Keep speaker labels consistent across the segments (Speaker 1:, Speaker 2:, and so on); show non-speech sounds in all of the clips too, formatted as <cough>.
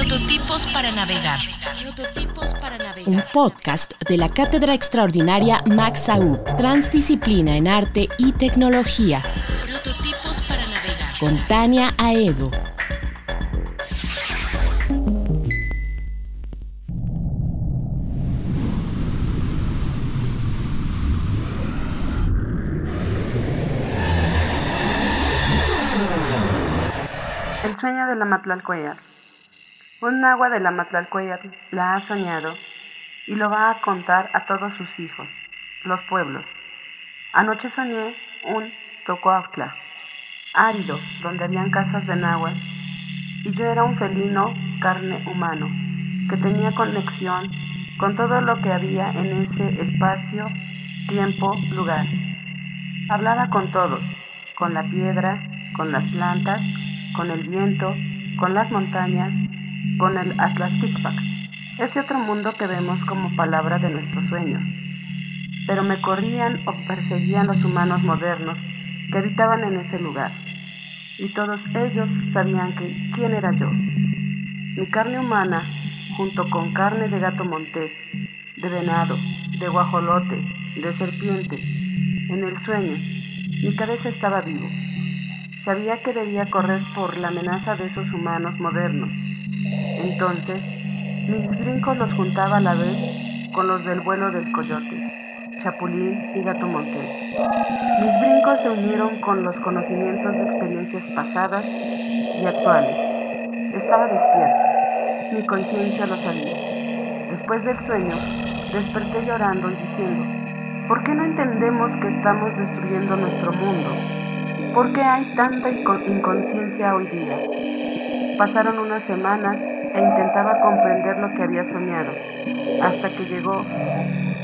Speaker 1: Prototipos para navegar. Un podcast de la Cátedra Extraordinaria Max Aub, Transdisciplina en Arte y Tecnología. Prototipos para navegar. Con Tania Aedo.
Speaker 2: El sueño de la Matlalcoyatl. Un agua de la Matlalcoyatl la ha soñado y lo va a contar a todos sus hijos, los pueblos. Anoche soñé un Tocoautla, árido, donde habían casas de náhuatl, y yo era un felino carne humano, que tenía conexión con todo lo que había en ese espacio, tiempo, lugar. Hablaba con todos, con la piedra, con las plantas, con el viento, con las montañas, con el Atlasticpac, ese otro mundo que vemos como palabra de nuestros sueños. Pero me corrían o perseguían los humanos modernos que habitaban en ese lugar, y todos ellos sabían que quién era yo. Mi carne humana, junto con carne de gato montés, de venado, de guajolote, de serpiente, en el sueño, mi cabeza estaba vivo Sabía que debía correr por la amenaza de esos humanos modernos. Entonces, mis brincos los juntaba a la vez con los del vuelo del coyote, chapulín y gato montés. Mis brincos se unieron con los conocimientos de experiencias pasadas y actuales. Estaba despierto. Mi conciencia lo sabía. Después del sueño, desperté llorando y diciendo, ¿por qué no entendemos que estamos destruyendo nuestro mundo? ¿Por qué hay tanta inconsciencia hoy día? Pasaron unas semanas e intentaba comprender lo que había soñado, hasta que llegó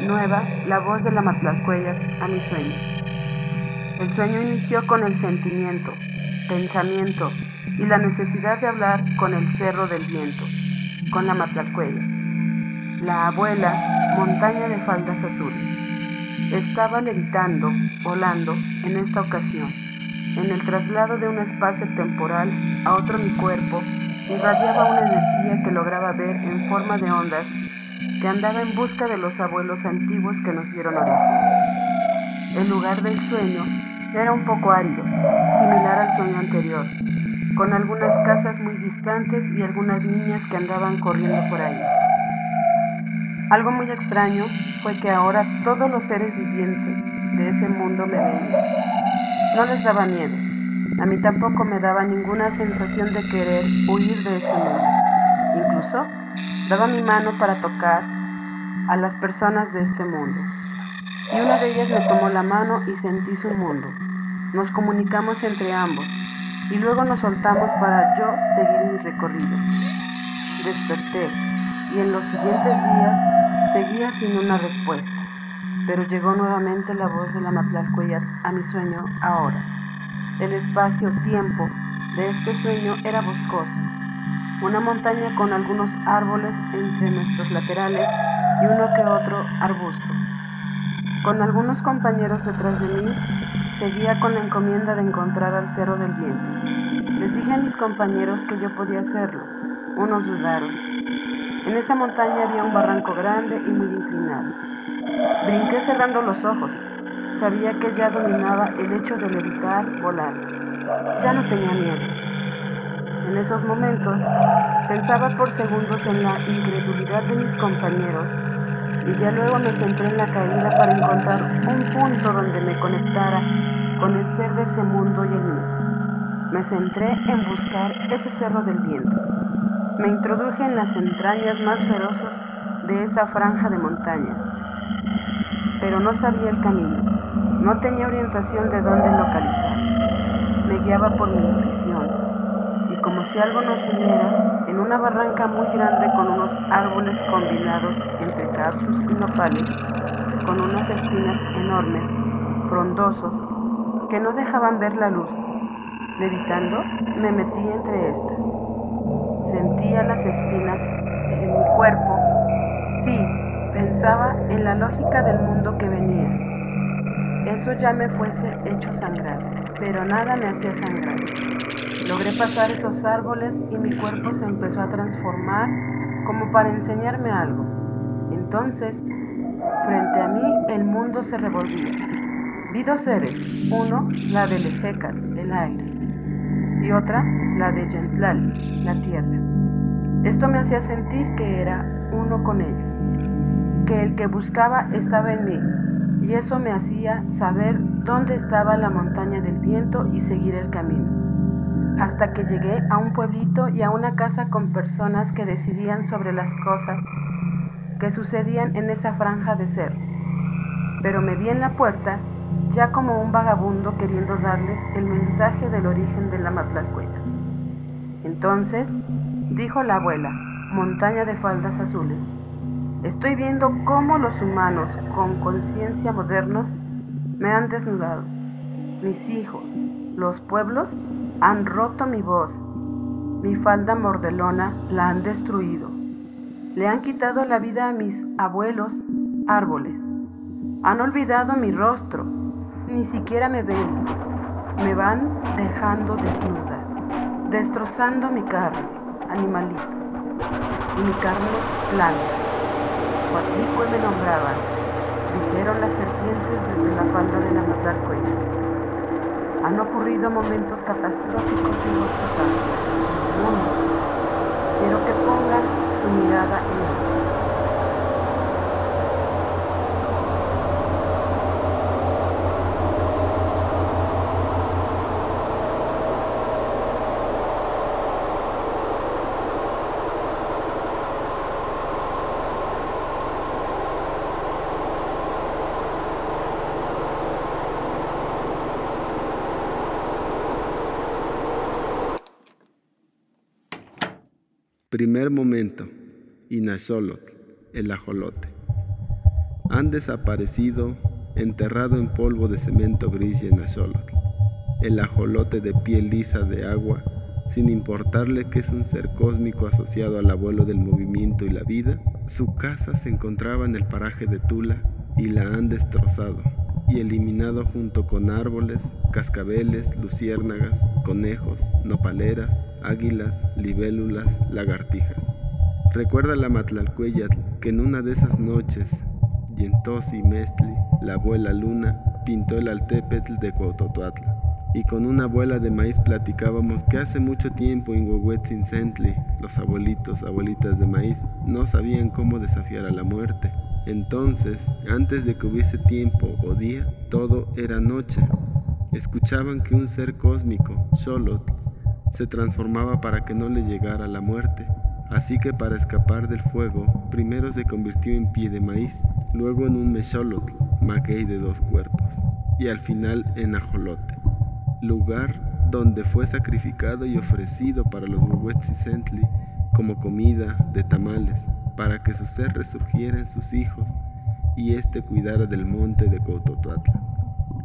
Speaker 2: nueva la voz de la Matlalcuellas a mi sueño. El sueño inició con el sentimiento, pensamiento y la necesidad de hablar con el cerro del viento, con la Matlalcuella. La abuela, montaña de faldas azules, estaba levitando, volando en esta ocasión en el traslado de un espacio temporal a otro mi cuerpo, irradiaba una energía que lograba ver en forma de ondas que andaba en busca de los abuelos antiguos que nos dieron origen. El lugar del sueño era un poco árido, similar al sueño anterior, con algunas casas muy distantes y algunas niñas que andaban corriendo por ahí. Algo muy extraño fue que ahora todos los seres vivientes de ese mundo me veían no les daba miedo. A mí tampoco me daba ninguna sensación de querer huir de ese mundo. Incluso daba mi mano para tocar a las personas de este mundo. Y una de ellas me tomó la mano y sentí su mundo. Nos comunicamos entre ambos y luego nos soltamos para yo seguir mi recorrido. Desperté y en los siguientes días seguía sin una respuesta pero llegó nuevamente la voz de la Matlalcuellatl a mi sueño ahora. El espacio-tiempo de este sueño era boscoso, una montaña con algunos árboles entre nuestros laterales y uno que otro arbusto. Con algunos compañeros detrás de mí, seguía con la encomienda de encontrar al Cerro del Viento. Les dije a mis compañeros que yo podía hacerlo. Unos dudaron. En esa montaña había un barranco grande y muy inclinado. Brinqué cerrando los ojos. Sabía que ya dominaba el hecho de levitar, volar. Ya no tenía miedo. En esos momentos pensaba por segundos en la incredulidad de mis compañeros y ya luego me centré en la caída para encontrar un punto donde me conectara con el ser de ese mundo y el mío. Me centré en buscar ese cerro del viento. Me introduje en las entrañas más feroces de esa franja de montañas pero no sabía el camino. No tenía orientación de dónde localizar. Me guiaba por mi intuición. Y como si algo nos uniera, en una barranca muy grande con unos árboles combinados entre cactus y nopales, con unas espinas enormes, frondosos, que no dejaban ver la luz. Levitando, me metí entre estas. Sentía las espinas en mi cuerpo. Sí, pensaba en la lógica del mundo que venía. Eso ya me fuese hecho sangrar, pero nada me hacía sangrar. Logré pasar esos árboles y mi cuerpo se empezó a transformar como para enseñarme algo. Entonces, frente a mí el mundo se revolvía. Vi dos seres, uno la del Hecat, el aire, y otra la de Yentlali, la tierra. Esto me hacía sentir que era uno con ellos, que el que buscaba estaba en mí, y eso me hacía saber dónde estaba la montaña del viento y seguir el camino hasta que llegué a un pueblito y a una casa con personas que decidían sobre las cosas que sucedían en esa franja de cerros. Pero me vi en la puerta ya como un vagabundo queriendo darles el mensaje del origen de la Matlalcuela. Entonces, dijo la abuela, montaña de faldas azules, estoy viendo cómo los humanos con conciencia modernos me han desnudado. Mis hijos, los pueblos han roto mi voz, mi falda mordelona la han destruido. Le han quitado la vida a mis abuelos árboles. Han olvidado mi rostro, ni siquiera me ven. Me van dejando desnuda, destrozando mi carne, animalitos, y mi carne blanca. Me nombraban, dijeron las serpientes desde la falda de la Matlalcoya. Han ocurrido momentos catastróficos en nuestro mundo. Quiero que pongan su mirada en él.
Speaker 3: Primer momento, Inasholot, el ajolote. Han desaparecido, enterrado en polvo de cemento gris y Inasholot, el ajolote de piel lisa de agua, sin importarle que es un ser cósmico asociado al abuelo del movimiento y la vida, su casa se encontraba en el paraje de Tula y la han destrozado y eliminado junto con árboles, cascabeles, luciérnagas, conejos, nopaleras, águilas, libélulas, lagartijas. Recuerda la Matlalcueyatl que en una de esas noches, Yentosi Mestli, la abuela Luna, pintó el altépetl de Cuautotuatla. Y con una abuela de maíz platicábamos que hace mucho tiempo en Huehuetzin Sentli, los abuelitos, abuelitas de maíz, no sabían cómo desafiar a la muerte. Entonces, antes de que hubiese tiempo o día, todo era noche. Escuchaban que un ser cósmico, Xolotl, se transformaba para que no le llegara la muerte. Así que para escapar del fuego, primero se convirtió en pie de maíz, luego en un mesholotl, maguey de dos cuerpos, y al final en ajolote, lugar donde fue sacrificado y ofrecido para los Huehuetzicentli como comida de tamales, para que su ser resurgiera en sus hijos y éste cuidara del monte de Cototuatla,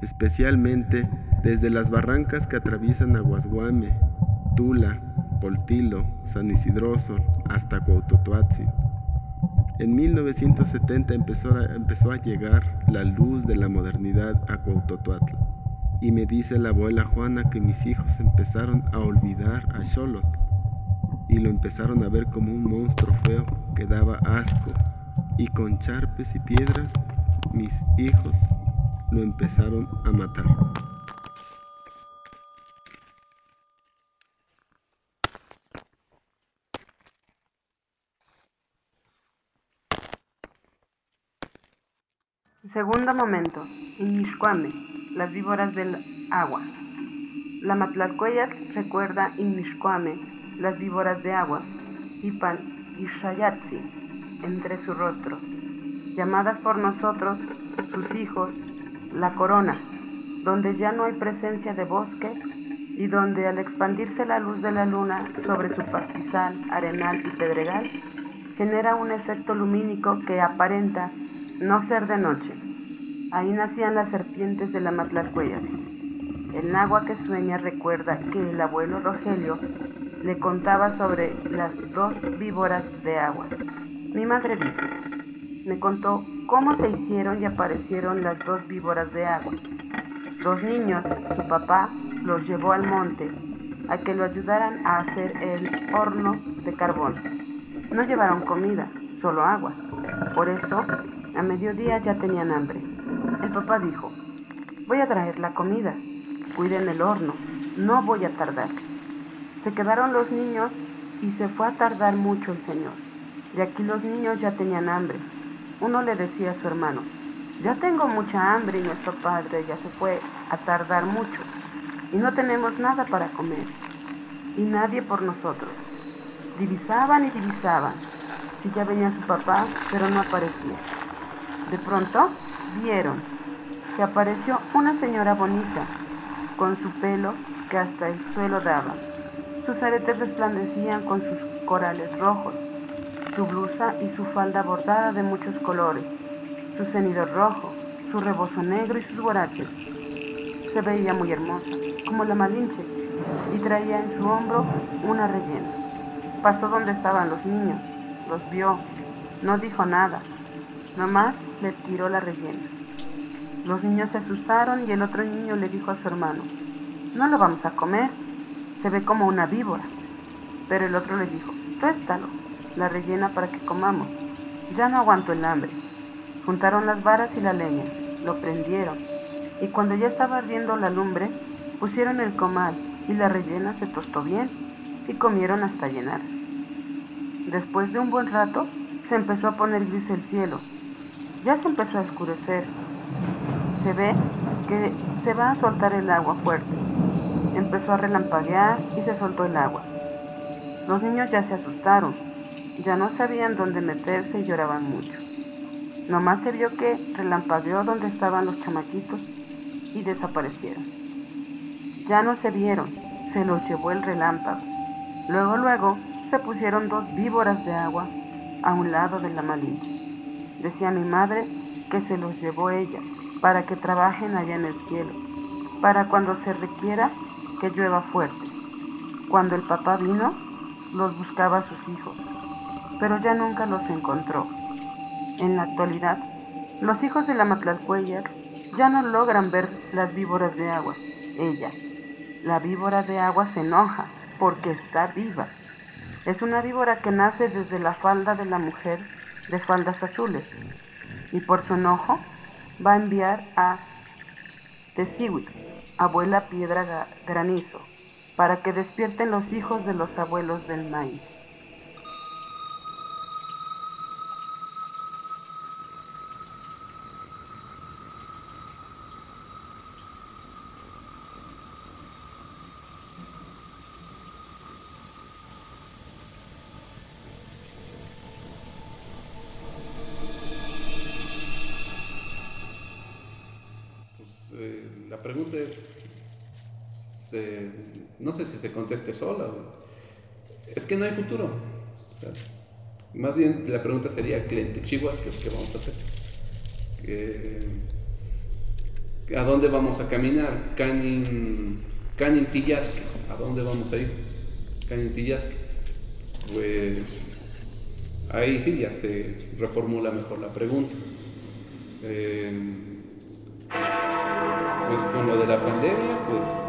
Speaker 3: especialmente desde las barrancas que atraviesan Aguasguame, Tula, Poltilo, San Isidroso, hasta Cuautotuatzi. En 1970 empezó a, empezó a llegar la luz de la modernidad a Cuautotuatla. Y me dice la abuela Juana que mis hijos empezaron a olvidar a Xolot y lo empezaron a ver como un monstruo feo que daba asco. Y con charpes y piedras, mis hijos lo empezaron a matar.
Speaker 2: Segundo momento, Inmishcuame, las víboras del agua. La Matlalcueyat recuerda Inmishcuame, las víboras de agua, Ipan y Shayatzi, entre su rostro, llamadas por nosotros, sus hijos, la corona, donde ya no hay presencia de bosque, y donde al expandirse la luz de la luna sobre su pastizal, arenal y pedregal, genera un efecto lumínico que aparenta no ser de noche. Ahí nacían las serpientes de la Matlalcuellar. El náhuatl que sueña recuerda que el abuelo Rogelio le contaba sobre las dos víboras de agua. Mi madre dice, me contó cómo se hicieron y aparecieron las dos víboras de agua. Los niños, su papá, los llevó al monte a que lo ayudaran a hacer el horno de carbón. No llevaron comida, solo agua. Por eso, a mediodía ya tenían hambre. El papá dijo, voy a traer la comida, cuiden el horno, no voy a tardar. Se quedaron los niños y se fue a tardar mucho el señor. Y aquí los niños ya tenían hambre. Uno le decía a su hermano, ya tengo mucha hambre y nuestro padre ya se fue a tardar mucho y no tenemos nada para comer, y nadie por nosotros. Divisaban y divisaban, si ya venía su papá, pero no aparecía. De pronto vieron que apareció una señora bonita, con su pelo que hasta el suelo daba. Sus aretes resplandecían con sus corales rojos, su blusa y su falda bordada de muchos colores, su cenido rojo, su rebozo negro y sus guaraches. Se veía muy hermosa como la Malinche y traía en su hombro una rellena. Pasó donde estaban los niños, los vio, no dijo nada, nomás le tiró la rellena. Los niños se asustaron y el otro niño le dijo a su hermano, no lo vamos a comer, se ve como una víbora. Pero el otro le dijo, préstalo, la rellena para que comamos. Ya no aguanto el hambre. Juntaron las varas y la leña, lo prendieron, y cuando ya estaba ardiendo la lumbre, Pusieron el comal y la rellena se tostó bien y comieron hasta llenar. Después de un buen rato se empezó a poner gris el cielo. Ya se empezó a oscurecer. Se ve que se va a soltar el agua fuerte. Empezó a relampaguear y se soltó el agua. Los niños ya se asustaron, ya no sabían dónde meterse y lloraban mucho. Nomás se vio que relampagueó donde estaban los chamaquitos y desaparecieron. Ya no se vieron, se los llevó el relámpago. Luego, luego, se pusieron dos víboras de agua a un lado de la malinche. Decía mi madre que se los llevó ella para que trabajen allá en el cielo, para cuando se requiera que llueva fuerte. Cuando el papá vino, los buscaba a sus hijos, pero ya nunca los encontró. En la actualidad, los hijos de la Matlalcuellar ya no logran ver las víboras de agua. Ella, la víbora de agua se enoja porque está viva. Es una víbora que nace desde la falda de la mujer de faldas azules y por su enojo va a enviar a Tesiwit, abuela piedra granizo, para que despierten los hijos de los abuelos del maíz.
Speaker 4: pregunta es, no sé si se conteste sola. Es que no hay futuro. más bien la pregunta sería, cliente Chihuahua, ¿qué, vamos a hacer? ¿A dónde vamos a caminar? Canin, Canin Tillasque, ¿a dónde vamos a ir? Canin Tillasque. Pues ahí sí ya se reformula mejor la pregunta. Eh, pues con lo de la pandemia, pues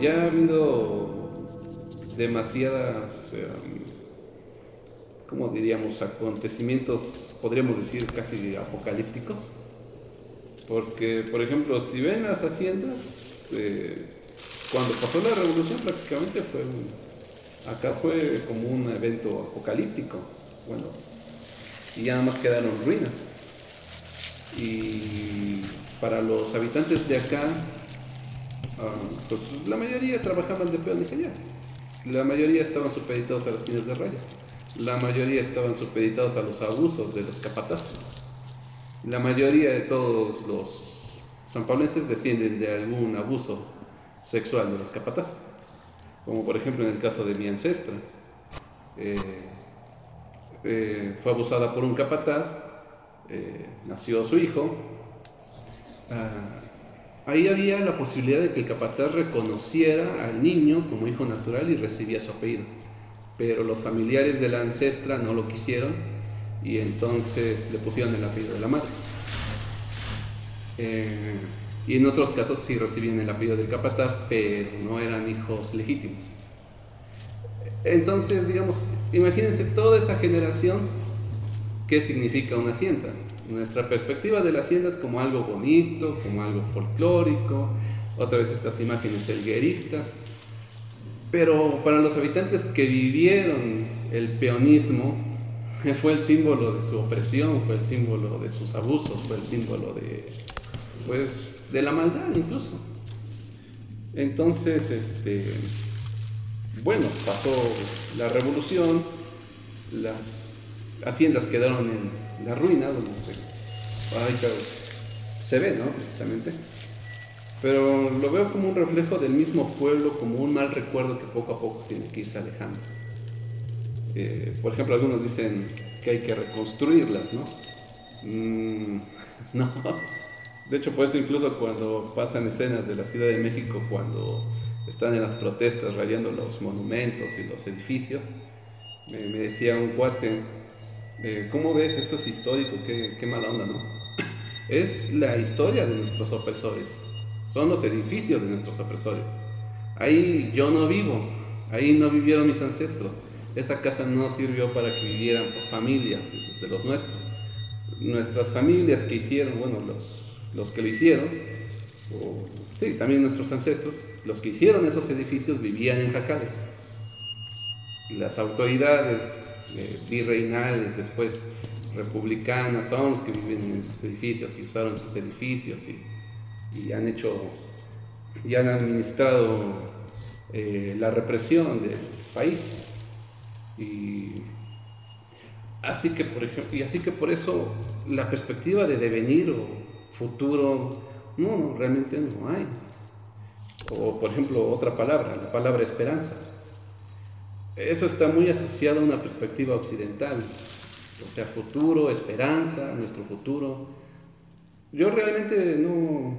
Speaker 4: ya ha habido demasiadas, em, como diríamos, acontecimientos, podríamos decir casi apocalípticos. Porque, por ejemplo, si ven las haciendas, eh, cuando pasó la revolución prácticamente fue acá fue como un evento apocalíptico. Bueno, y ya nada más quedaron ruinas. Y para los habitantes de acá, ah, pues la mayoría trabajaban de y señal. La mayoría estaban supeditados a las fines de raya. La mayoría estaban supeditados a los abusos de los capatazos. La mayoría de todos los sanpaulenses descienden de algún abuso sexual de los capataces. Como por ejemplo en el caso de mi ancestra. Eh, eh, fue abusada por un capataz, eh, nació su hijo. Ah, ahí había la posibilidad de que el capataz reconociera al niño como hijo natural y recibía su apellido. Pero los familiares de la ancestra no lo quisieron y entonces le pusieron el apellido de la madre. Eh, y en otros casos sí recibían el apellido del capataz, pero no eran hijos legítimos. Entonces, digamos, imagínense toda esa generación, ¿qué significa una hacienda? Nuestra perspectiva de la hacienda es como algo bonito, como algo folclórico, otra vez estas imágenes elgueristas, pero para los habitantes que vivieron el peonismo, fue el símbolo de su opresión, fue el símbolo de sus abusos, fue el símbolo de, pues, de la maldad incluso. Entonces, este, bueno, pasó la revolución, las haciendas quedaron en la ruina, donde se, se ve, ¿no? Precisamente. Pero lo veo como un reflejo del mismo pueblo, como un mal recuerdo que poco a poco tiene que irse alejando. Eh, por ejemplo, algunos dicen que hay que reconstruirlas, ¿no? Mm, <laughs> no. De hecho, por eso incluso cuando pasan escenas de la Ciudad de México, cuando están en las protestas rayando los monumentos y los edificios, me, decía un cuate, eh, ¿cómo ves? Eso es histórico, qué, qué mala onda, ¿no? <clears throat> Es la historia de nuestros opresores, son los edificios de nuestros opresores. Ahí yo no vivo, ahí no vivieron mis ancestros, esa casa no sirvió para que vivieran familias de los nuestros. Nuestras familias que hicieron, bueno, los, los que lo hicieron, sí, también nuestros ancestros, los que hicieron esos edificios vivían en jacales. Las autoridades eh, virreinales, después republicanas, son los que viven en esos edificios y usaron esos edificios y, y han hecho, y han administrado eh, la represión del país. Y así que, por ejemplo, y así que por eso la perspectiva de devenir o futuro, no, realmente no hay. O por ejemplo, otra palabra, la palabra esperanza. Eso está muy asociado a una perspectiva occidental. O sea, futuro, esperanza, nuestro futuro. Yo realmente no,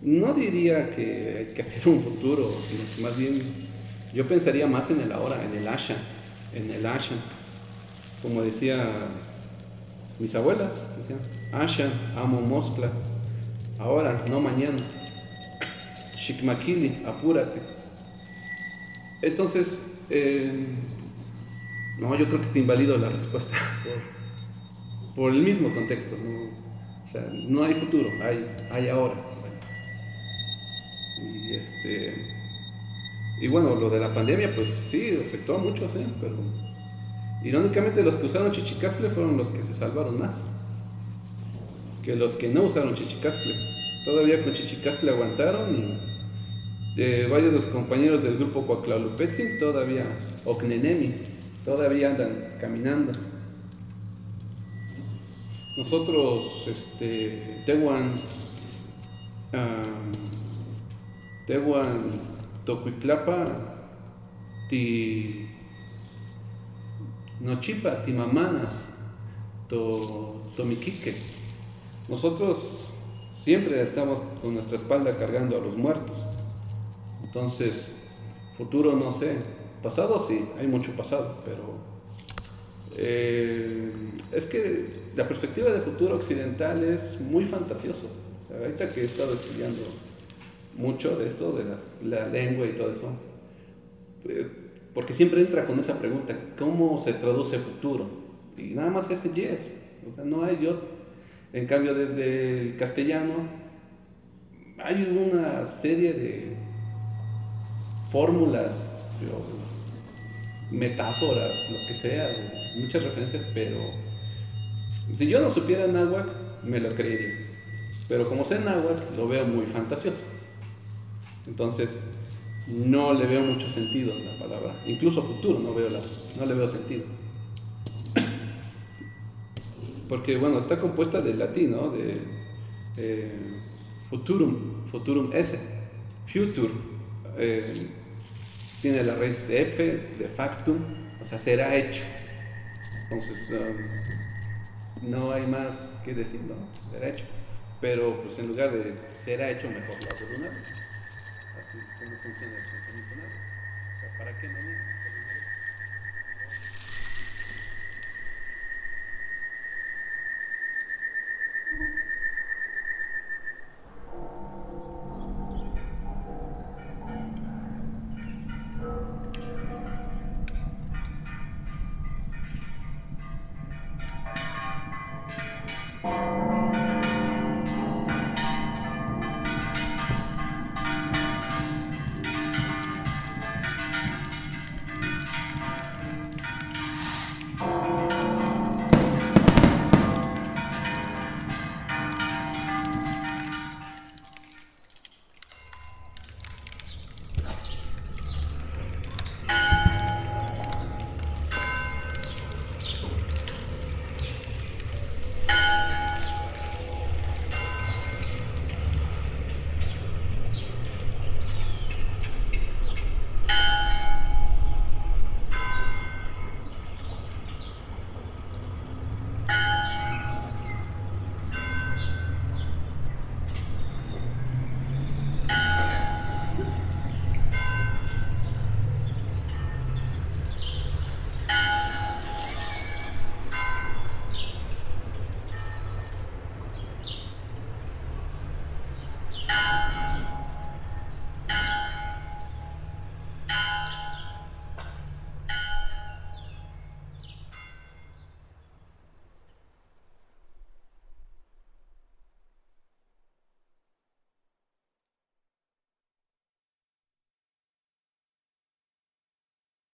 Speaker 4: no diría que hay que hacer un futuro, sino que más bien yo pensaría más en el ahora, en el asha, en el asha. Como decía mis abuelas, decían, asha, amo Moscla, ahora, no mañana. Shikmakili, apúrate. Entonces, eh, no, yo creo que te invalido la respuesta <laughs> por, el mismo contexto. ¿no? O sea, no hay futuro, hay, hay ahora. Y este y bueno, lo de la pandemia, pues sí, afectó a muchos, ¿eh? pero irónicamente los que usaron chichicascle fueron los que se salvaron más que los que no usaron chichicascle. Todavía con chichicascle aguantaron y eh, varios de los compañeros del grupo Coaclalupetzin todavía, Ocnenemi, todavía andan caminando. Nosotros, este, Tehuan, Tehuan Tocuiclapa, ti Nochipa, Timamanas, to, Tomiquique. Nosotros siempre estamos con nuestra espalda cargando a los muertos. Entonces, futuro no sé. Pasado sí, hay mucho pasado, pero eh, es que la perspectiva de futuro occidental es muy fantasioso. ahorita que he estado estudiando mucho de esto, de la, lengua y todo eso. Eh, porque siempre entra con esa pregunta, ¿cómo se traduce futuro? Y nada más ese yes, o sea, no hay otro. En cambio, desde el castellano hay una serie de fórmulas, metáforas, lo que sea, muchas referencias, pero si yo no supiera náhuatl, me lo creería. Pero como sé náhuatl, lo veo muy fantasioso. Entonces, no le veo mucho sentido a la palabra. Incluso futuro no, veo la, no le veo sentido. Porque, bueno, está compuesta de latín, ¿no? De eh, futurum, futurum esse. future eh, tiene la raíz de F, de factum, o sea, será hecho. Entonces, um, no hay más que decir, ¿no? Será hecho. Pero, pues en lugar de será hecho, mejor lo hago de una vez. Así es como funciona el pensamiento O sea, ¿para qué mañana?